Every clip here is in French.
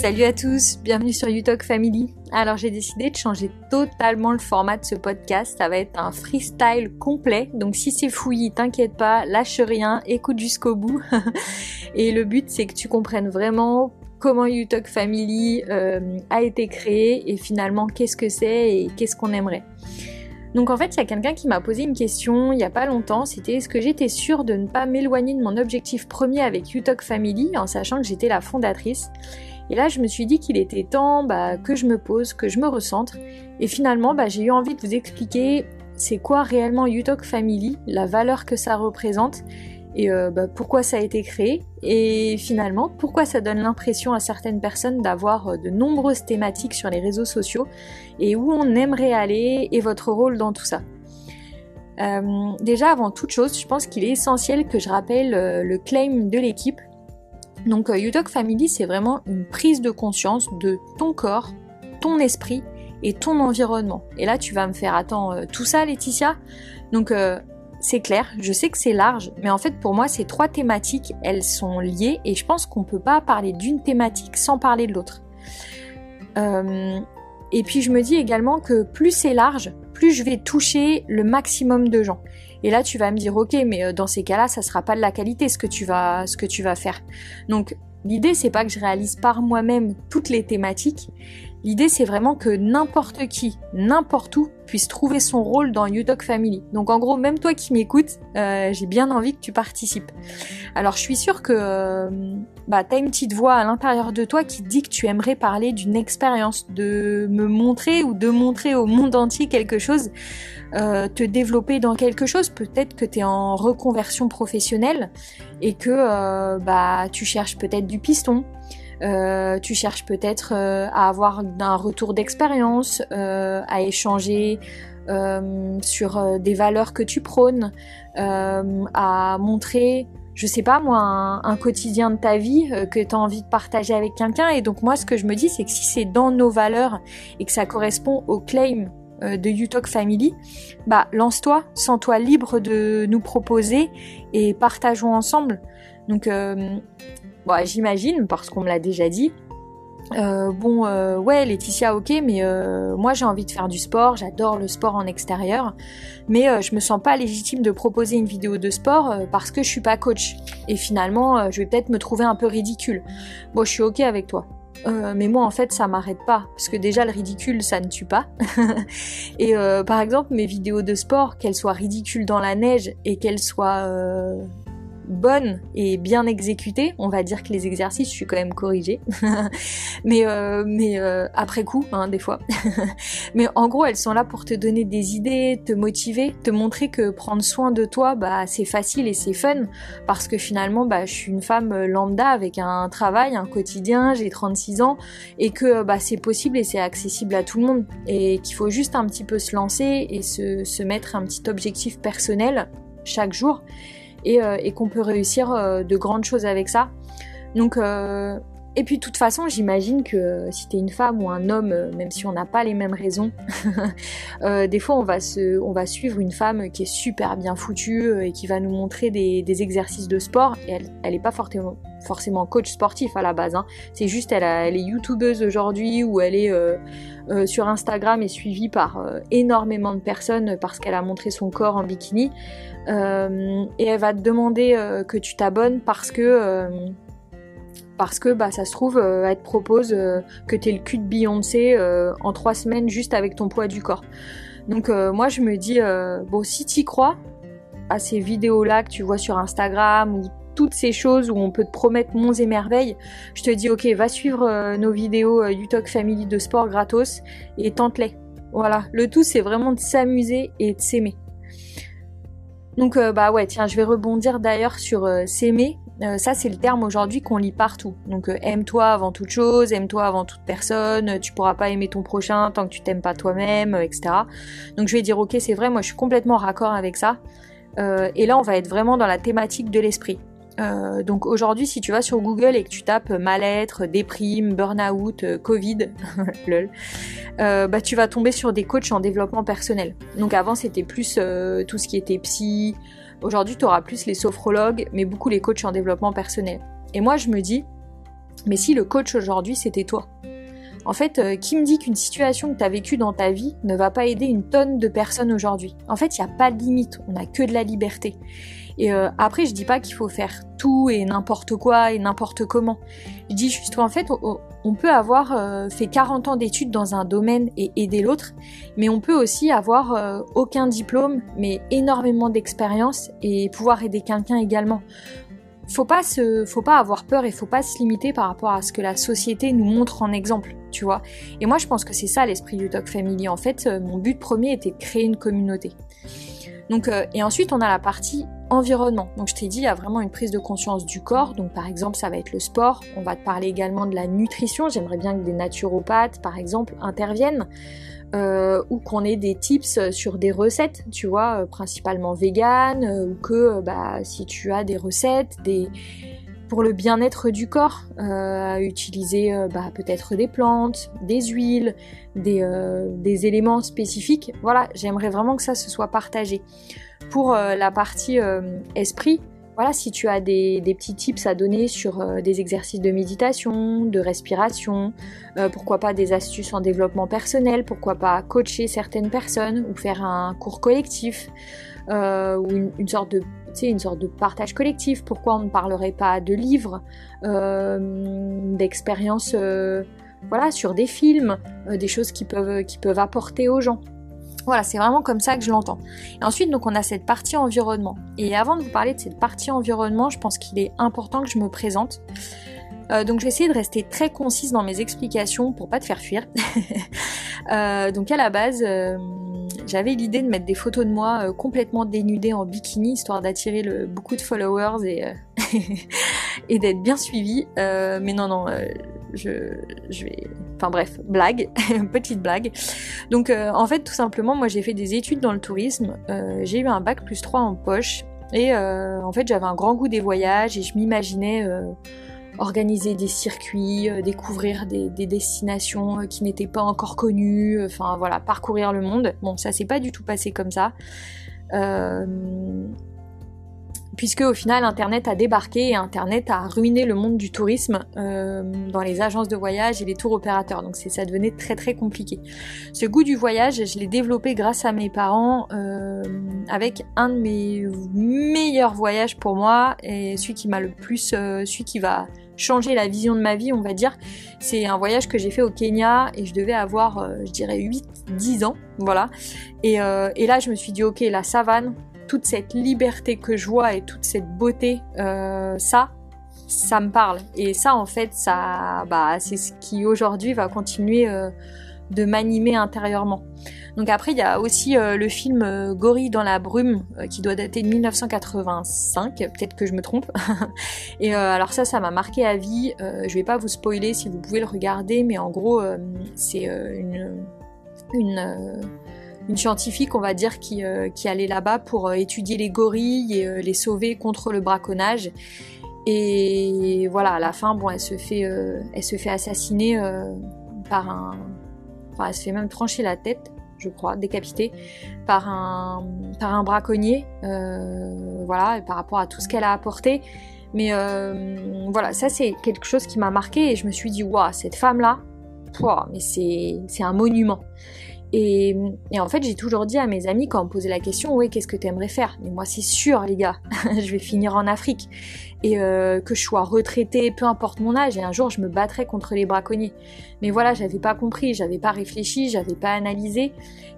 Salut à tous, bienvenue sur YouTalk Family. Alors j'ai décidé de changer totalement le format de ce podcast, ça va être un freestyle complet, donc si c'est fouillis, t'inquiète pas, lâche rien, écoute jusqu'au bout. Et le but c'est que tu comprennes vraiment comment YouTalk Family euh, a été créé et finalement qu'est-ce que c'est et qu'est-ce qu'on aimerait. Donc en fait, il y a quelqu'un qui m'a posé une question il n'y a pas longtemps, c'était est-ce que j'étais sûre de ne pas m'éloigner de mon objectif premier avec YouTalk Family en sachant que j'étais la fondatrice? Et là, je me suis dit qu'il était temps bah, que je me pose, que je me recentre. Et finalement, bah, j'ai eu envie de vous expliquer c'est quoi réellement YouTalk Family, la valeur que ça représente et euh, bah, pourquoi ça a été créé et finalement pourquoi ça donne l'impression à certaines personnes d'avoir euh, de nombreuses thématiques sur les réseaux sociaux et où on aimerait aller et votre rôle dans tout ça. Euh, déjà avant toute chose, je pense qu'il est essentiel que je rappelle le claim de l'équipe. Donc UTalk Family c'est vraiment une prise de conscience de ton corps, ton esprit et ton environnement. Et là tu vas me faire attends tout ça Laetitia donc c'est clair, je sais que c'est large, mais en fait pour moi ces trois thématiques, elles sont liées et je pense qu'on ne peut pas parler d'une thématique sans parler de l'autre. Euh, et puis je me dis également que plus c'est large, plus je vais toucher le maximum de gens. Et là tu vas me dire ok mais euh, dans ces cas-là ça sera pas de la qualité ce que tu vas ce que tu vas faire. Donc l'idée c'est pas que je réalise par moi-même toutes les thématiques, L'idée, c'est vraiment que n'importe qui, n'importe où, puisse trouver son rôle dans UTalk Family. Donc en gros, même toi qui m'écoutes, euh, j'ai bien envie que tu participes. Alors je suis sûre que euh, bah, tu une petite voix à l'intérieur de toi qui dit que tu aimerais parler d'une expérience, de me montrer ou de montrer au monde entier quelque chose, euh, te développer dans quelque chose. Peut-être que tu es en reconversion professionnelle et que bah, tu cherches peut-être du piston, euh, tu cherches peut-être euh, à avoir un retour d'expérience, euh, à échanger sur des valeurs que tu prônes, à montrer je sais pas moi, un, quotidien de ta vie que tu as envie de partager avec quelqu'un. Et donc moi, ce que je me dis, c'est que si c'est dans nos valeurs et que ça correspond au claim de UTalk Family, bah lance-toi, sens-toi libre de nous proposer et partageons ensemble. Donc Bon, j'imagine, parce qu'on me l'a déjà dit. Euh, bon, euh, ouais, Laetitia, ok, mais euh, moi j'ai envie de faire du sport, j'adore le sport en extérieur, mais je me sens pas légitime de proposer une vidéo de sport parce que je suis pas coach. Et finalement, je vais peut-être me trouver un peu ridicule. Bon, je suis ok avec toi. mais moi en fait ça m'arrête pas parce que déjà le ridicule ça ne tue pas et par exemple mes vidéos de sport qu'elles soient ridicules dans la neige et qu'elles soient bonne et bien exécutée, on va dire que les exercices, je suis quand même corrigée, mais, euh, mais euh, après coup, hein, des fois. mais en gros, elles sont là pour te donner des idées, te motiver, te montrer que prendre soin de toi, bah, c'est facile et c'est fun, parce que finalement, bah, je suis une femme lambda avec un travail, un quotidien, j'ai 36 ans, et que bah, c'est possible et c'est accessible à tout le monde, et qu'il faut juste un petit peu se lancer et se, se mettre un petit objectif personnel chaque jour euh, et, qu'on peut réussir euh, de grandes choses avec ça. Donc, euh, et puis de toute façon, j'imagine que si t'es une femme ou un homme, même si on n'a pas les mêmes raisons, des fois on va, se, on va suivre une femme qui est super bien foutue et qui va nous montrer des, exercices de sport. Et elle, elle est pas forcément, forcément coach sportif à la base. Hein. C'est juste elle, est youtubeuse aujourd'hui ou elle est sur Instagram et suivie par énormément de personnes parce qu'elle a montré son corps en bikini. Euh, et elle va te demander euh, que tu t'abonnes parce que euh, parce que bah, ça se trouve, elle te propose que tu es le cul de Beyoncé en trois semaines juste avec ton poids du corps. Donc moi je me dis, bon si tu crois à ces vidéos-là que tu vois sur Instagram ou toutes ces choses où on peut te promettre monts et merveilles, je te dis ok, va suivre nos vidéos du Talk Family de sport gratos et tente-les. Voilà, le tout c'est vraiment de s'amuser et de s'aimer. Donc euh, bah ouais, tiens, je vais rebondir d'ailleurs sur euh, s'aimer. Euh, ça c'est le terme aujourd'hui qu'on lit partout. Donc aime-toi avant toute chose, aime-toi avant toute personne, tu pourras pas aimer ton prochain tant que tu t'aimes pas toi-même, etc. Donc je vais dire ok c'est vrai, moi je suis complètement raccord avec ça. et là on va être vraiment dans la thématique de l'esprit. Euh, donc aujourd'hui, si tu vas sur Google et que tu tapes mal-être, déprime, burn-out, euh, Covid, lol, euh, bah tu vas tomber sur des coachs en développement personnel. Donc avant, c'était plus tout ce qui était psy. Aujourd'hui, tu auras plus les sophrologues, mais beaucoup les coachs en développement personnel. Et moi, je me dis, Mais si le coach aujourd'hui c'était toi? En fait, euh, qui me dit qu'une situation que tu as vécue dans ta vie ne va pas aider une tonne de personnes aujourd'hui? En fait, il n'y a pas de limite, on n'a que de la liberté. Et euh, après, je dis pas qu'il faut faire tout et n'importe quoi et n'importe comment. Je dis juste qu'en fait, on, peut avoir euh, fait 40 ans d'études dans un domaine et aider l'autre, mais on peut aussi avoir aucun diplôme, mais énormément d'expérience et pouvoir aider quelqu'un également faut pas se, faut pas avoir peur et faut pas se limiter par rapport à ce que la société nous montre en exemple, tu vois. Et moi, je pense que c'est ça l'esprit du Talk Family. En fait, euh, mon but premier était de créer une communauté. Donc, euh, et ensuite, on a la partie Donc, je t'ai dit, il y a vraiment une prise de conscience du corps. Donc, par exemple, ça va être le sport. On va te parler également de la nutrition. J'aimerais bien que des naturopathes, par exemple, interviennent. Euh, ou qu'on ait des tips sur des recettes, tu vois, euh, principalement vegan, euh, ou que bah, si tu as des recettes, pour le bien-être du corps, utiliser bah, peut-être des plantes, des huiles, des éléments spécifiques. Voilà, j'aimerais vraiment que ça se soit partagé. Pour la partie esprit, voilà, si tu as des, petits tips à donner sur euh, des exercices de méditation, de respiration, euh, pourquoi pas des astuces en développement personnel, pourquoi pas coacher certaines personnes ou faire un cours collectif euh, ou une, sorte de une sorte de partage collectif. Pourquoi on ne parlerait pas de livres, d'expériences, voilà, sur des films, des choses qui peuvent, qui peuvent apporter aux gens. Voilà, c'est vraiment comme ça que je l'entends. Et ensuite, donc, on a cette partie environnement. Et avant de vous parler de cette partie environnement, je pense qu'il est important que je me présente. Euh, donc, je vais essayer de rester très concise dans mes explications pour pas te faire fuir. Euh, donc, à la base, euh, j'avais l'idée de mettre des photos de moi complètement dénudée en bikini, histoire d'attirer beaucoup de followers et, d'être bien suivie. mais non, non, je vais... Enfin bref, blague, petite blague. Donc euh, en fait tout simplement moi j'ai fait des études dans le tourisme, euh, j'ai eu un bac plus 3 en poche et euh, en fait j'avais un grand goût des voyages et je m'imaginais organiser des circuits, découvrir des, des destinations qui n'étaient pas encore connues, enfin voilà, parcourir le monde. Bon ça s'est pas du tout passé comme ça puisque au final Internet a débarqué et Internet a ruiné le monde du tourisme euh, dans les agences de voyage et les tours opérateurs. Donc ça devenait très très compliqué. Ce goût du voyage, je l'ai développé grâce à mes parents euh, avec un de mes meilleurs voyages pour moi et celui qui m'a le plus, euh, celui qui va changer la vision de ma vie, on va dire. C'est un voyage que j'ai fait au Kenya et je devais avoir, je dirais, 8-10 ans, voilà. Et, et, là, je me suis dit, ok, la savane, toute cette liberté que je vois et toute cette beauté, euh, ça, ça me parle. Et ça, en fait, ça, bah, c'est ce qui aujourd'hui va continuer euh, de m'animer intérieurement. Donc après, il y a aussi euh, le film Gorille dans la brume qui doit dater de 1985. Peut-être que je me trompe. et alors ça, ça m'a marqué à vie. je vais pas vous spoiler si vous pouvez le regarder, mais en gros, c'est une une une scientifique, on va dire, qui, euh, allait là-bas pour euh, étudier les gorilles et euh, les sauver contre le braconnage. Et voilà, à la fin, bon, elle se fait, elle se fait assassiner par un, enfin, elle se fait même trancher la tête, je crois, décapiter par un, par un braconnier. voilà, par rapport à tout ce qu'elle a apporté. Mais voilà, ça c'est quelque chose qui m'a marqué et je me suis dit, waouh, cette femme-là, mais c'est un monument. Et, en fait, j'ai toujours dit à mes amis quand on me posait la question, ouais, qu'est-ce que tu aimerais faire? Mais moi, c'est sûr, les gars, je vais finir en Afrique. Et euh, que je sois retraitée, peu importe mon âge, et un jour, je me battrai contre les braconniers. Mais voilà, j'avais pas compris, j'avais pas réfléchi, j'avais pas analysé.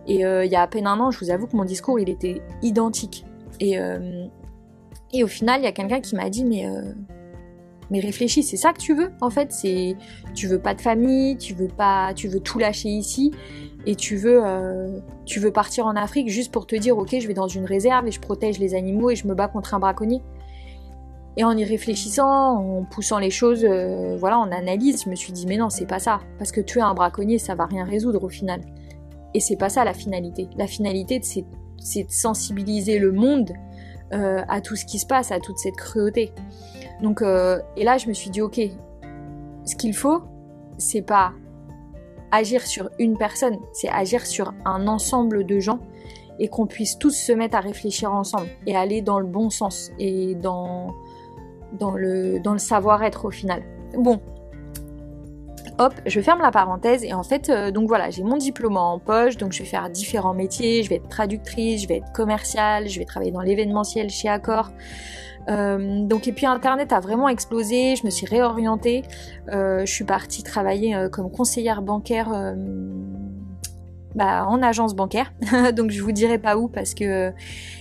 Et euh, il y a à peine un an, je vous avoue que mon discours, il était identique. Et, euh, et au final, il y a quelqu'un qui m'a dit, mais mais réfléchis, c'est ça que tu veux en fait, c'est tu veux pas de famille, tu veux pas tu veux tout lâcher ici et tu veux, euh, tu veux partir en Afrique juste pour te dire ok je vais dans une réserve et je protège les animaux et je me bats contre un braconnier. Et en y réfléchissant, en poussant les choses, euh, voilà, en analyse, je me suis dit mais non c'est pas ça, parce que tuer un braconnier ça va rien résoudre au final. Et c'est pas ça la finalité. La finalité c'est, de sensibiliser le monde euh, à tout ce qui se passe, à toute cette cruauté. Donc et là je me suis dit ok, ce qu'il faut c'est pas agir sur une personne, c'est agir sur un ensemble de gens et qu'on puisse tous se mettre à réfléchir ensemble et aller dans le bon sens et dans, le savoir-être au final. Bon, Hop, je ferme la parenthèse et en fait, euh, donc voilà, j'ai mon diplôme en poche, donc je vais faire différents métiers, je vais être traductrice, je vais être commerciale, je vais travailler dans l'événementiel chez Accor. Euh, donc et puis internet a vraiment explosé, je me suis réorientée, euh, je suis partie travailler comme conseillère bancaire bah, en agence bancaire. Donc je vous dirai pas où parce que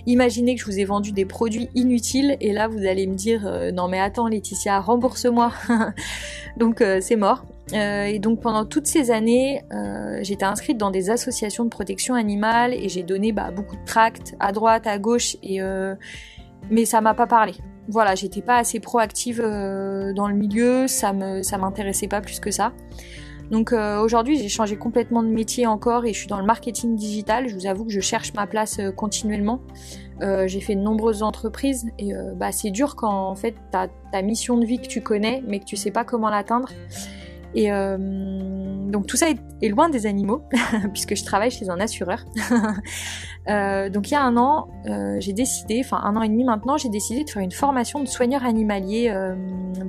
imaginez que je vous ai vendu des produits inutiles et là vous allez me dire euh, non mais attends Laetitia rembourse-moi. donc euh, c'est mort. Euh, et donc pendant toutes ces années, j'étais inscrite dans des associations de protection animale et j'ai donné bah, beaucoup de tracts à droite, à gauche et mais ça m'a pas parlé. Voilà, j'étais pas assez proactive dans le milieu, ça me m'intéressait pas plus que ça. Donc euh, aujourd'hui, j'ai changé complètement de métier encore et je suis dans le marketing digital. Je vous avoue que je cherche ma place euh, continuellement. Euh, j'ai fait de nombreuses entreprises et bah, c'est dur quand en fait t'as ta mission de vie que tu connais mais que tu sais pas comment l'atteindre. Et donc tout ça est, loin des animaux puisque je travaille chez un assureur. donc il y a un an, j'ai décidé, enfin un an et demi maintenant, j'ai décidé de faire une formation de soigneur animalier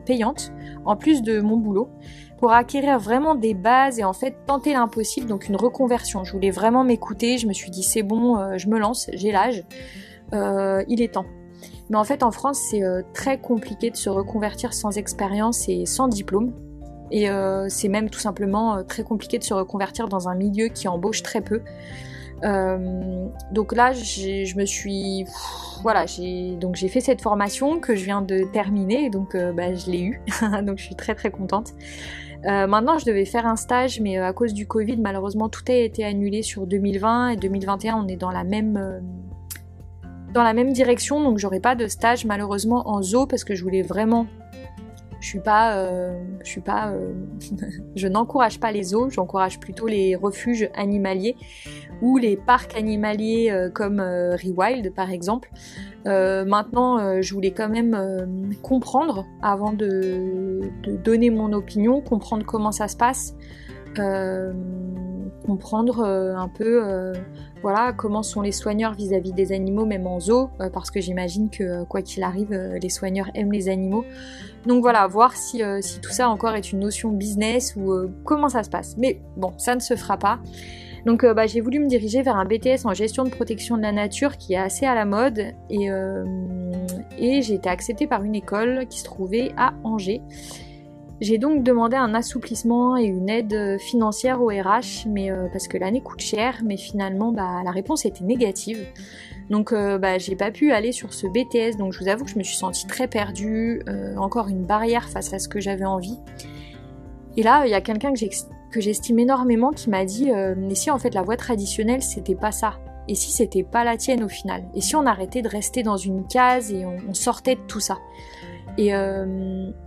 payante en plus de mon boulot pour acquérir vraiment des bases et en fait tenter l'impossible, donc une reconversion. Je voulais vraiment m'écouter, je me suis dit c'est bon, euh, je me lance, j'ai l'âge, euh, il est temps. Mais en fait en France c'est euh, très compliqué de se reconvertir sans expérience et sans diplôme. Et c'est même tout simplement très compliqué de se reconvertir dans un milieu qui embauche très peu. donc là, je me suis, voilà, j'ai donc j'ai fait cette formation que je viens de terminer, donc bah, je l'ai eu, donc je suis très très contente. Euh, maintenant, je devais faire un stage, mais euh, à cause du Covid, malheureusement, tout a été annulé sur 2020 et 2021. On est dans la même euh, dans la même direction, donc j'aurai pas de stage malheureusement en zoo parce que je voulais vraiment je suis pas, euh, je suis pas, euh, je n'encourage pas les zoos, j'encourage plutôt les refuges animaliers ou les parcs animaliers euh, comme Rewild par exemple. maintenant, je voulais quand même comprendre avant de, donner mon opinion, comprendre comment ça se passe, comprendre un peu voilà comment sont les soigneurs vis-à-vis des animaux même en zoo parce que j'imagine que quoi qu'il arrive les soigneurs aiment les animaux donc voilà, voir si, euh, tout ça encore est une notion business ou euh, comment ça se passe. Mais bon, ça ne se fera pas. Donc euh, bah, j'ai voulu me diriger vers un BTS en gestion de protection de la nature qui est assez à la mode et j'ai été acceptée par une école qui se trouvait à Angers. J'ai donc demandé un assouplissement et une aide financière au RH, mais parce que l'année coûte cher, mais finalement bah, la réponse était négative. Donc euh, bah, j'ai pas pu aller sur ce BTS, donc je vous avoue que je me suis sentie très perdue, euh, encore une barrière face à ce que j'avais envie. Et là, il y a quelqu'un que j'estime énormément qui m'a dit euh, Mais si en fait la voie traditionnelle c'était pas ça Et si c'était pas la tienne au final Et si on arrêtait de rester dans une case et on, sortait de tout ça Et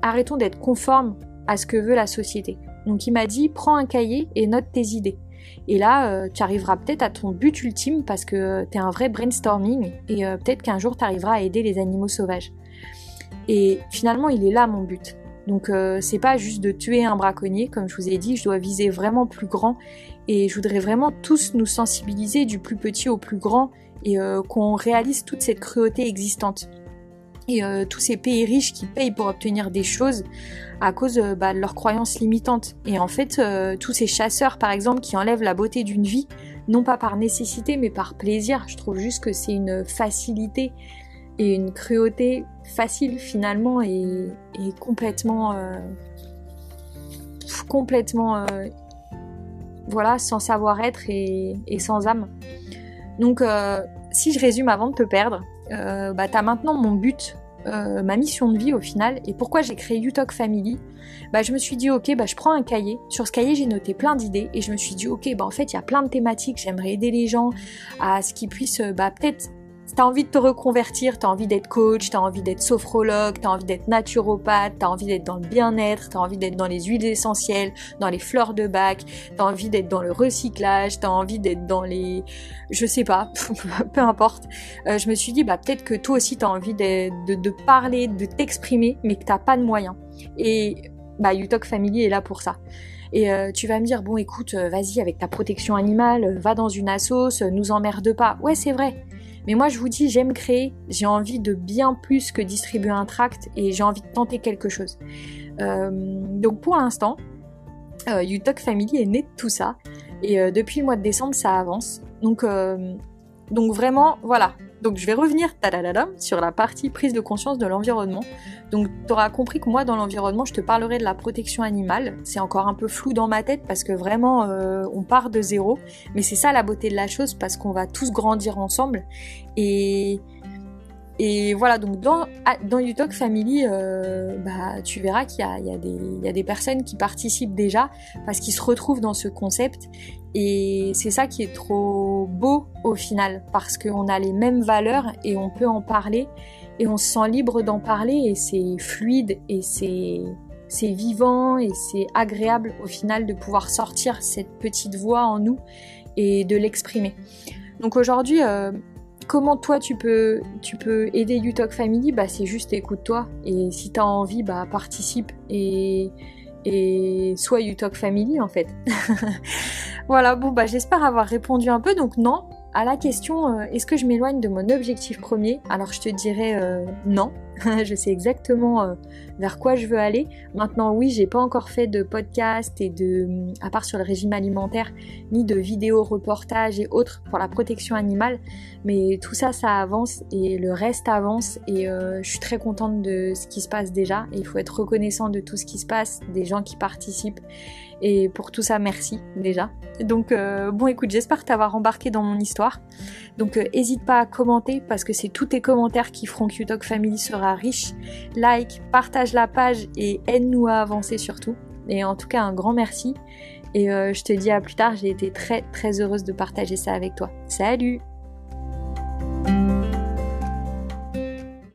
arrêtons d'être conformes à ce que veut la société. Donc il m'a dit Prends un cahier et note tes idées. Et là, euh, tu arriveras peut-être à ton but ultime parce que tu es un vrai brainstorming et euh, peut-être qu'un jour tu arriveras à aider les animaux sauvages. Et finalement, il est là mon but. Donc euh, c'est pas juste de tuer un braconnier, comme je vous ai dit, je dois viser vraiment plus grand et je voudrais vraiment tous nous sensibiliser du plus petit au plus grand et qu'on réalise toute cette cruauté existante et euh, tous ces pays riches qui payent pour obtenir des choses à cause euh, bah, de leurs croyances limitantes. Et en fait, euh, tous ces chasseurs, par exemple, qui enlèvent la beauté d'une vie, non pas par nécessité, mais par plaisir, je trouve juste que c'est une facilité et une cruauté facile finalement et, complètement... complètement... voilà, sans savoir-être et, et, sans âme. Donc, si je résume avant de te perdre, euh, bah, t'as maintenant mon but, euh, ma mission de vie au final, et pourquoi j'ai créé UTalk Family. Bah, je me suis dit, ok, bah, je prends un cahier. Sur ce cahier, j'ai noté plein d'idées, et je me suis dit, ok, bah, en fait, il y a plein de thématiques. J'aimerais aider les gens à ce qu'ils puissent, bah, peut-être t'as envie de te reconvertir, t'as envie d'être coach, t'as envie d'être sophrologue, t'as envie d'être naturopathe, t'as envie d'être dans le bien-être, t'as envie d'être dans les huiles essentielles, dans les fleurs de bac, t'as envie d'être dans le recyclage, t'as envie d'être dans les, je sais pas, peu importe. Euh, je me suis dit bah peut-être que toi aussi t'as envie de, parler, de t'exprimer, mais que t'as pas de moyens. Et bah Family est là pour ça. Et euh, tu vas me dire, bon écoute, euh, vas-y avec ta protection animale, va dans une assos, nous emmerde pas. Ouais c'est vrai, mais moi, je vous dis, j'aime créer, j'ai envie de bien plus que distribuer un tract et j'ai envie de tenter quelque chose. Euh, donc pour l'instant, euh, Family est né de tout ça. Et euh, depuis le mois de décembre, ça avance. Donc, euh, donc vraiment, voilà. Donc je vais revenir sur la partie prise de conscience de l'environnement. Donc tu auras compris que moi dans l'environnement, je te parlerai de la protection animale. C'est encore un peu flou dans ma tête parce que vraiment on part de zéro. Mais c'est ça la beauté de la chose parce qu'on va tous grandir ensemble. Et, voilà, donc dans, dans Family, euh, bah, tu verras qu'il y a des personnes qui participent déjà parce qu'ils se retrouvent dans ce concept. Et c'est ça qui est trop beau au final, parce qu'on a les mêmes valeurs et on peut en parler et on se sent libre d'en parler et c'est fluide et c'est vivant et c'est agréable au final de pouvoir sortir cette petite voix en nous et de l'exprimer. Donc aujourd'hui, euh, comment toi tu peux, tu peux aider UTalk Family? Bah, C'est juste écoute-toi et si tu as envie, bah, participe et, et sois UTalk Family en fait. voilà, bon bah j'espère avoir répondu un peu, donc non, à la question euh, est-ce que je m'éloigne de mon objectif premier? Alors je te dirais euh, non. je sais exactement euh, vers quoi je veux aller. Maintenant oui, j'ai pas encore fait de podcast et de à part sur le régime alimentaire ni de vidéos reportages et autres pour la protection animale, mais tout ça ça avance et le reste avance et je suis très contente de ce qui se passe déjà il faut être reconnaissant de tout ce qui se passe, des gens qui participent et pour tout ça, merci déjà. Donc euh, bon écoute, j'espère t'avoir embarqué dans mon histoire. Donc n'hésite euh, pas à commenter parce que c'est tous tes commentaires qui feront que Utalk Family sera riche. Like, partage la page et aide-nous à avancer surtout. Et en tout cas, un grand merci. Et euh, je te dis à plus tard, j'ai été très très heureuse de partager ça avec toi. Salut